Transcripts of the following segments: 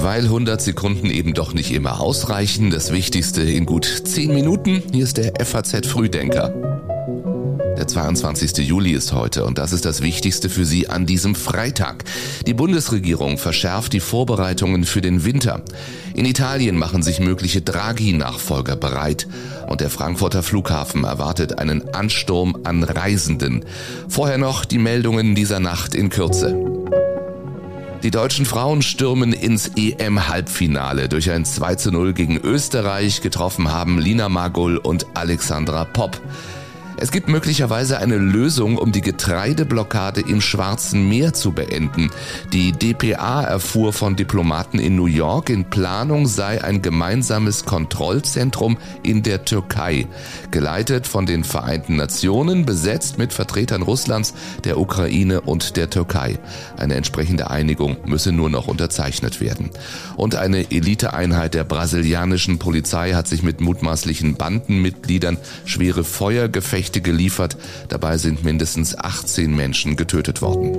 Weil 100 Sekunden eben doch nicht immer ausreichen, das Wichtigste in gut 10 Minuten. Hier ist der FAZ Frühdenker. Der 22. Juli ist heute und das ist das Wichtigste für Sie an diesem Freitag. Die Bundesregierung verschärft die Vorbereitungen für den Winter. In Italien machen sich mögliche Draghi-Nachfolger bereit und der Frankfurter Flughafen erwartet einen Ansturm an Reisenden. Vorher noch die Meldungen dieser Nacht in Kürze. Die deutschen Frauen stürmen ins EM-Halbfinale. Durch ein 2 zu 0 gegen Österreich getroffen haben Lina Magul und Alexandra Popp. Es gibt möglicherweise eine Lösung, um die Getreideblockade im Schwarzen Meer zu beenden. Die DPA erfuhr von Diplomaten in New York, in Planung sei ein gemeinsames Kontrollzentrum in der Türkei, geleitet von den Vereinten Nationen, besetzt mit Vertretern Russlands, der Ukraine und der Türkei. Eine entsprechende Einigung müsse nur noch unterzeichnet werden. Und eine Eliteeinheit der brasilianischen Polizei hat sich mit mutmaßlichen Bandenmitgliedern schwere Feuergefechte Berichte geliefert. Dabei sind mindestens 18 Menschen getötet worden.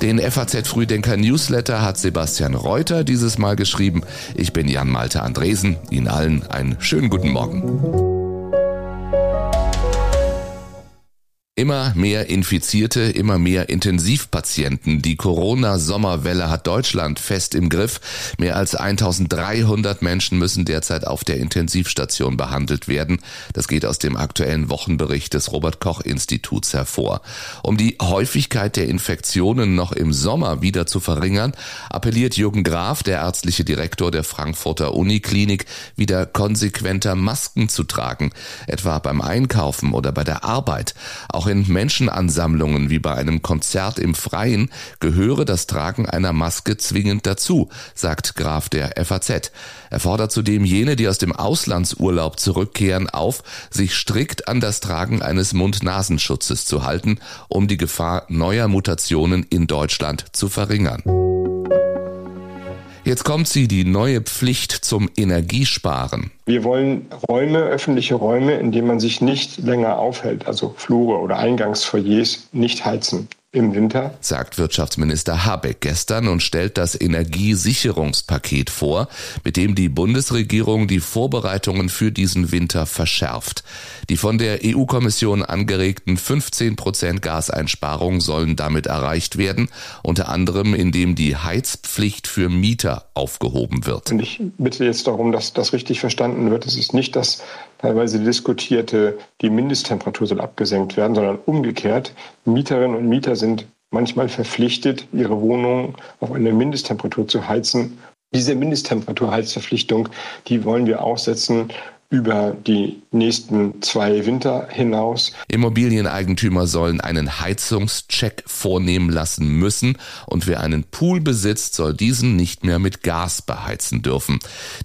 Den FAZ Frühdenker Newsletter hat Sebastian Reuter dieses Mal geschrieben. Ich bin Jan Malte Andresen. Ihnen allen einen schönen guten Morgen. Immer mehr Infizierte, immer mehr Intensivpatienten. Die Corona-Sommerwelle hat Deutschland fest im Griff. Mehr als 1300 Menschen müssen derzeit auf der Intensivstation behandelt werden. Das geht aus dem aktuellen Wochenbericht des Robert Koch Instituts hervor. Um die Häufigkeit der Infektionen noch im Sommer wieder zu verringern, appelliert Jürgen Graf, der ärztliche Direktor der Frankfurter Uniklinik, wieder konsequenter Masken zu tragen, etwa beim Einkaufen oder bei der Arbeit. In Menschenansammlungen wie bei einem Konzert im Freien gehöre das Tragen einer Maske zwingend dazu, sagt Graf der FAZ. Er fordert zudem jene, die aus dem Auslandsurlaub zurückkehren, auf, sich strikt an das Tragen eines Mund-Nasenschutzes zu halten, um die Gefahr neuer Mutationen in Deutschland zu verringern. Jetzt kommt sie, die neue Pflicht zum Energiesparen. Wir wollen Räume, öffentliche Räume, in denen man sich nicht länger aufhält, also Flure oder Eingangsfoyers, nicht heizen im Winter, sagt Wirtschaftsminister Habeck gestern und stellt das Energiesicherungspaket vor, mit dem die Bundesregierung die Vorbereitungen für diesen Winter verschärft. Die von der EU-Kommission angeregten 15 Prozent Gaseinsparung sollen damit erreicht werden, unter anderem indem die Heizpflicht für Mieter aufgehoben wird. Und ich bitte jetzt darum, dass das richtig verstanden wird. Es ist nicht das teilweise diskutierte, die Mindesttemperatur soll abgesenkt werden, sondern umgekehrt. Mieterinnen und Mieter sind manchmal verpflichtet, ihre Wohnung auf eine Mindesttemperatur zu heizen. Diese Mindesttemperaturheizverpflichtung, die wollen wir aussetzen über die nächsten zwei Winter hinaus. Immobilieneigentümer sollen einen Heizungscheck vornehmen lassen müssen und wer einen Pool besitzt, soll diesen nicht mehr mit Gas beheizen dürfen.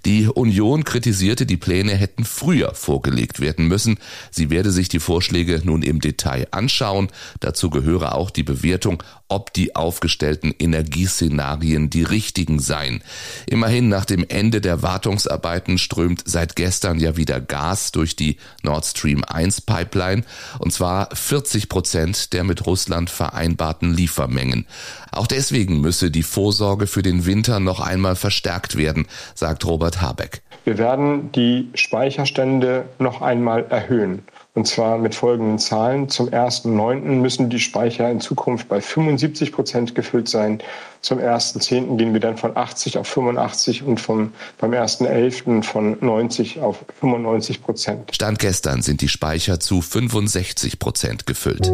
Die Union kritisierte, die Pläne hätten früher vorgelegt werden müssen. Sie werde sich die Vorschläge nun im Detail anschauen. Dazu gehöre auch die Bewertung, ob die aufgestellten Energieszenarien die richtigen seien. Immerhin nach dem Ende der Wartungsarbeiten strömt seit gestern ja wieder Gas durch die Nord Stream 1 Pipeline und zwar 40 Prozent der mit Russland vereinbarten Liefermengen. Auch deswegen müsse die Vorsorge für den Winter noch einmal verstärkt werden, sagt Robert Habeck. Wir werden die Speicherstände noch einmal erhöhen. Und zwar mit folgenden Zahlen. Zum 1.9. müssen die Speicher in Zukunft bei 75 Prozent gefüllt sein. Zum 1.10. gehen wir dann von 80 auf 85 und vom, beim 1.11. von 90 auf 95 Prozent. Stand gestern sind die Speicher zu 65 Prozent gefüllt.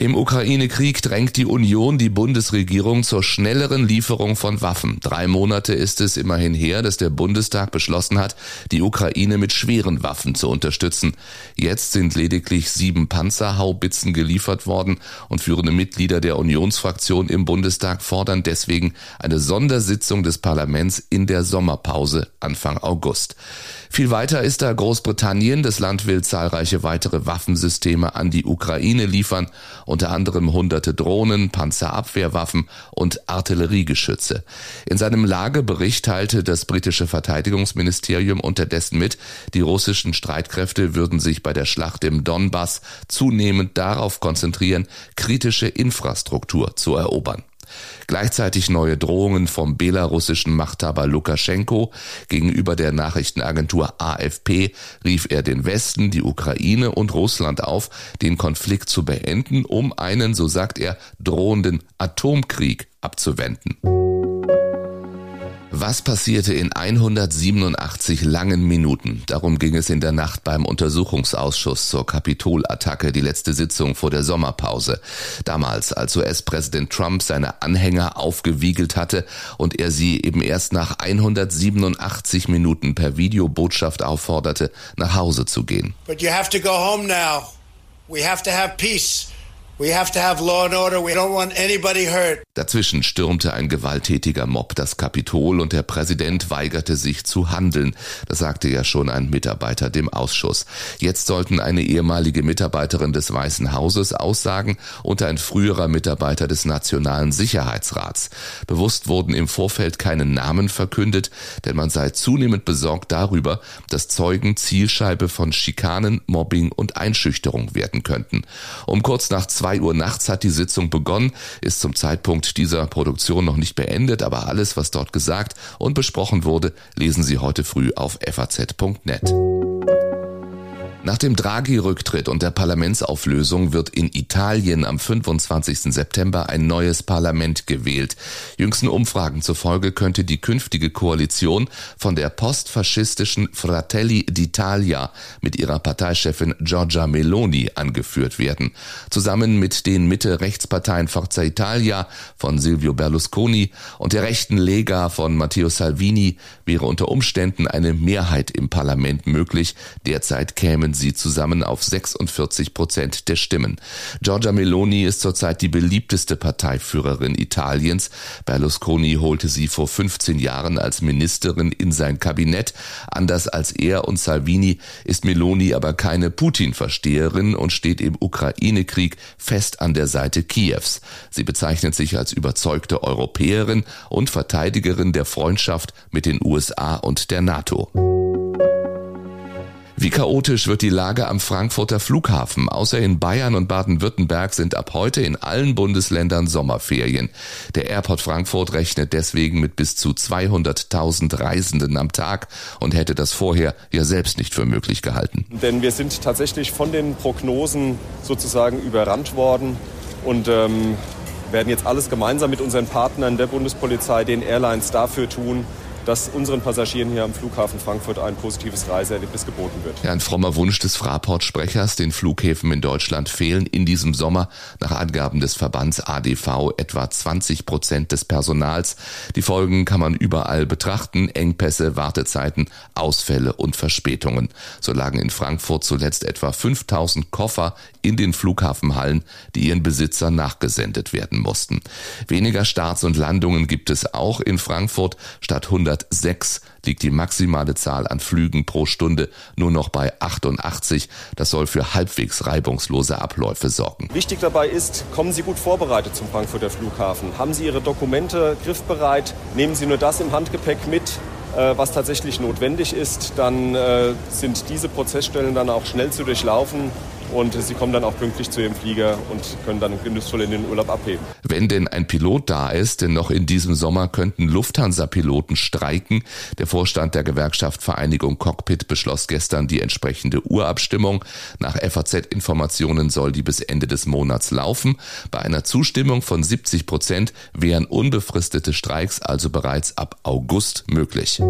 Im Ukraine-Krieg drängt die Union die Bundesregierung zur schnelleren Lieferung von Waffen. Drei Monate ist es immerhin her, dass der Bundestag beschlossen hat, die Ukraine mit schweren Waffen zu unterstützen. Jetzt sind lediglich sieben Panzerhaubitzen geliefert worden und führende Mitglieder der Unionsfraktion im Bundestag fordern deswegen eine Sondersitzung des Parlaments in der Sommerpause Anfang August. Viel weiter ist da Großbritannien. Das Land will zahlreiche weitere Waffensysteme an die Ukraine liefern, unter anderem hunderte Drohnen, Panzerabwehrwaffen und Artilleriegeschütze. In seinem Lagebericht teilte das britische Verteidigungsministerium unterdessen mit, die russischen Streitkräfte würden sich bei der Schlacht im Donbass zunehmend darauf konzentrieren, kritische Infrastruktur zu erobern. Gleichzeitig neue Drohungen vom belarussischen Machthaber Lukaschenko. Gegenüber der Nachrichtenagentur AFP rief er den Westen, die Ukraine und Russland auf, den Konflikt zu beenden, um einen, so sagt er, drohenden Atomkrieg abzuwenden. Was passierte in 187 langen Minuten? Darum ging es in der Nacht beim Untersuchungsausschuss zur Kapitolattacke, die letzte Sitzung vor der Sommerpause. Damals, als US-Präsident Trump seine Anhänger aufgewiegelt hatte und er sie eben erst nach 187 Minuten per Videobotschaft aufforderte, nach Hause zu gehen. But you have to go home now. We have to have peace. Dazwischen stürmte ein gewalttätiger Mob das Kapitol und der Präsident weigerte sich zu handeln. Das sagte ja schon ein Mitarbeiter dem Ausschuss. Jetzt sollten eine ehemalige Mitarbeiterin des Weißen Hauses aussagen und ein früherer Mitarbeiter des Nationalen Sicherheitsrats. Bewusst wurden im Vorfeld keine Namen verkündet, denn man sei zunehmend besorgt darüber, dass Zeugen Zielscheibe von Schikanen, Mobbing und Einschüchterung werden könnten. Um kurz nach zwei zwei Uhr nachts hat die Sitzung begonnen, ist zum Zeitpunkt dieser Produktion noch nicht beendet, aber alles, was dort gesagt und besprochen wurde, lesen Sie heute früh auf faz.net. Nach dem Draghi-Rücktritt und der Parlamentsauflösung wird in Italien am 25. September ein neues Parlament gewählt. Jüngsten Umfragen zufolge könnte die künftige Koalition von der postfaschistischen Fratelli d'Italia mit ihrer Parteichefin Giorgia Meloni angeführt werden. Zusammen mit den Mitte-Rechtsparteien Forza Italia von Silvio Berlusconi und der rechten Lega von Matteo Salvini wäre unter Umständen eine Mehrheit im Parlament möglich. Derzeit kämen sie zusammen auf 46 Prozent der Stimmen. Giorgia Meloni ist zurzeit die beliebteste Parteiführerin Italiens. Berlusconi holte sie vor 15 Jahren als Ministerin in sein Kabinett. Anders als er und Salvini ist Meloni aber keine Putin-Versteherin und steht im Ukraine-Krieg fest an der Seite Kiews. Sie bezeichnet sich als überzeugte Europäerin und Verteidigerin der Freundschaft mit den USA und der NATO. Wie chaotisch wird die Lage am Frankfurter Flughafen? Außer in Bayern und Baden-Württemberg sind ab heute in allen Bundesländern Sommerferien. Der Airport Frankfurt rechnet deswegen mit bis zu 200.000 Reisenden am Tag und hätte das vorher ja selbst nicht für möglich gehalten. Denn wir sind tatsächlich von den Prognosen sozusagen überrannt worden und ähm, werden jetzt alles gemeinsam mit unseren Partnern der Bundespolizei, den Airlines dafür tun, dass unseren Passagieren hier am Flughafen Frankfurt ein positives Reiseerlebnis geboten wird. Ja, ein frommer Wunsch des Fraport-Sprechers. Den Flughäfen in Deutschland fehlen in diesem Sommer nach Angaben des Verbands ADV etwa 20 Prozent des Personals. Die Folgen kann man überall betrachten. Engpässe, Wartezeiten, Ausfälle und Verspätungen. So lagen in Frankfurt zuletzt etwa 5000 Koffer in den Flughafenhallen, die ihren Besitzern nachgesendet werden mussten. Weniger Starts und Landungen gibt es auch in Frankfurt. Statt 106 liegt die maximale Zahl an Flügen pro Stunde nur noch bei 88. Das soll für halbwegs reibungslose Abläufe sorgen. Wichtig dabei ist, kommen Sie gut vorbereitet zum Frankfurter Flughafen. Haben Sie Ihre Dokumente griffbereit? Nehmen Sie nur das im Handgepäck mit, äh, was tatsächlich notwendig ist. Dann äh, sind diese Prozessstellen dann auch schnell zu durchlaufen und sie kommen dann auch pünktlich zu ihrem Flieger und können dann genussvoll in den Urlaub abheben. Wenn denn ein Pilot da ist, denn noch in diesem Sommer könnten Lufthansa-Piloten streiken. Der Vorstand der Gewerkschaft Vereinigung Cockpit beschloss gestern die entsprechende Urabstimmung. Nach FAZ-Informationen soll die bis Ende des Monats laufen. Bei einer Zustimmung von 70 Prozent wären unbefristete Streiks also bereits ab August möglich.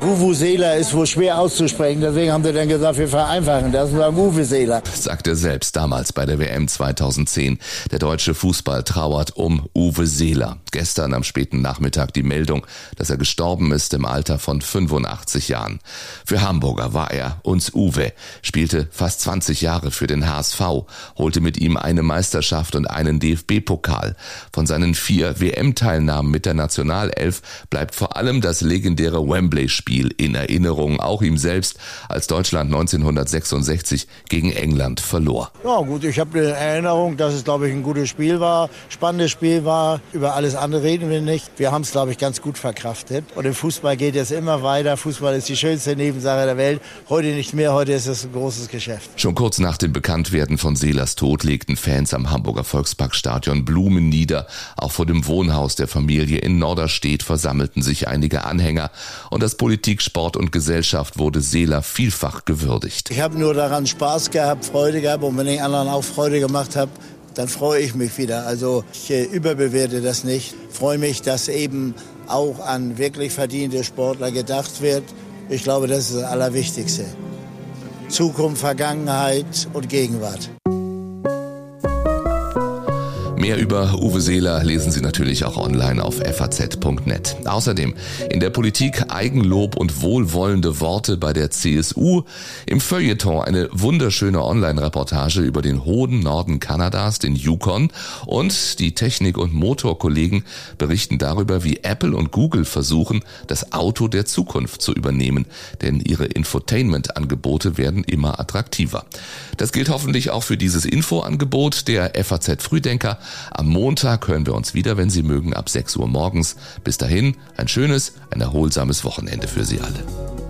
Vuvuzela ist wohl schwer auszusprechen, deswegen haben sie dann gesagt, wir vereinfachen das und sagen Vuvuzela. Sagt er selbst damals bei der WM 2010. Der deutsche Fußball trauert um Uwe Seeler. Gestern am späten Nachmittag die Meldung, dass er gestorben ist im Alter von 85 Jahren. Für Hamburger war er uns Uwe, spielte fast 20 Jahre für den HSV, holte mit ihm eine Meisterschaft und einen DFB-Pokal. Von seinen vier WM-Teilnahmen mit der Nationalelf bleibt vor allem das legendäre Wembley-Spiel Spiel in Erinnerung, auch ihm selbst, als Deutschland 1966 gegen England verlor. Ja gut, ich habe eine Erinnerung, dass es, glaube ich, ein gutes Spiel war, spannendes Spiel war. Über alles andere reden wir nicht. Wir haben es, glaube ich, ganz gut verkraftet. Und im Fußball geht es immer weiter. Fußball ist die schönste Nebensache der Welt. Heute nicht mehr, heute ist es ein großes Geschäft. Schon kurz nach dem Bekanntwerden von Seelers Tod legten Fans am Hamburger Volksparkstadion Blumen nieder. Auch vor dem Wohnhaus der Familie in Norderstedt versammelten sich einige Anhänger. Und das Politik, Sport und Gesellschaft wurde Seeler vielfach gewürdigt. Ich habe nur daran Spaß gehabt, Freude gehabt. Und wenn ich anderen auch Freude gemacht habe, dann freue ich mich wieder. Also ich äh, überbewerte das nicht. Freue mich, dass eben auch an wirklich verdiente Sportler gedacht wird. Ich glaube, das ist das Allerwichtigste. Zukunft, Vergangenheit und Gegenwart. Mehr über Uwe Seeler lesen Sie natürlich auch online auf faz.net. Außerdem in der Politik Eigenlob und wohlwollende Worte bei der CSU. Im Feuilleton eine wunderschöne Online-Reportage über den hohen Norden Kanadas, den Yukon. Und die Technik- und Motorkollegen berichten darüber, wie Apple und Google versuchen, das Auto der Zukunft zu übernehmen. Denn ihre Infotainment-Angebote werden immer attraktiver. Das gilt hoffentlich auch für dieses Infoangebot der FAZ Frühdenker. Am Montag hören wir uns wieder, wenn Sie mögen, ab 6 Uhr morgens. Bis dahin ein schönes, ein erholsames Wochenende für Sie alle.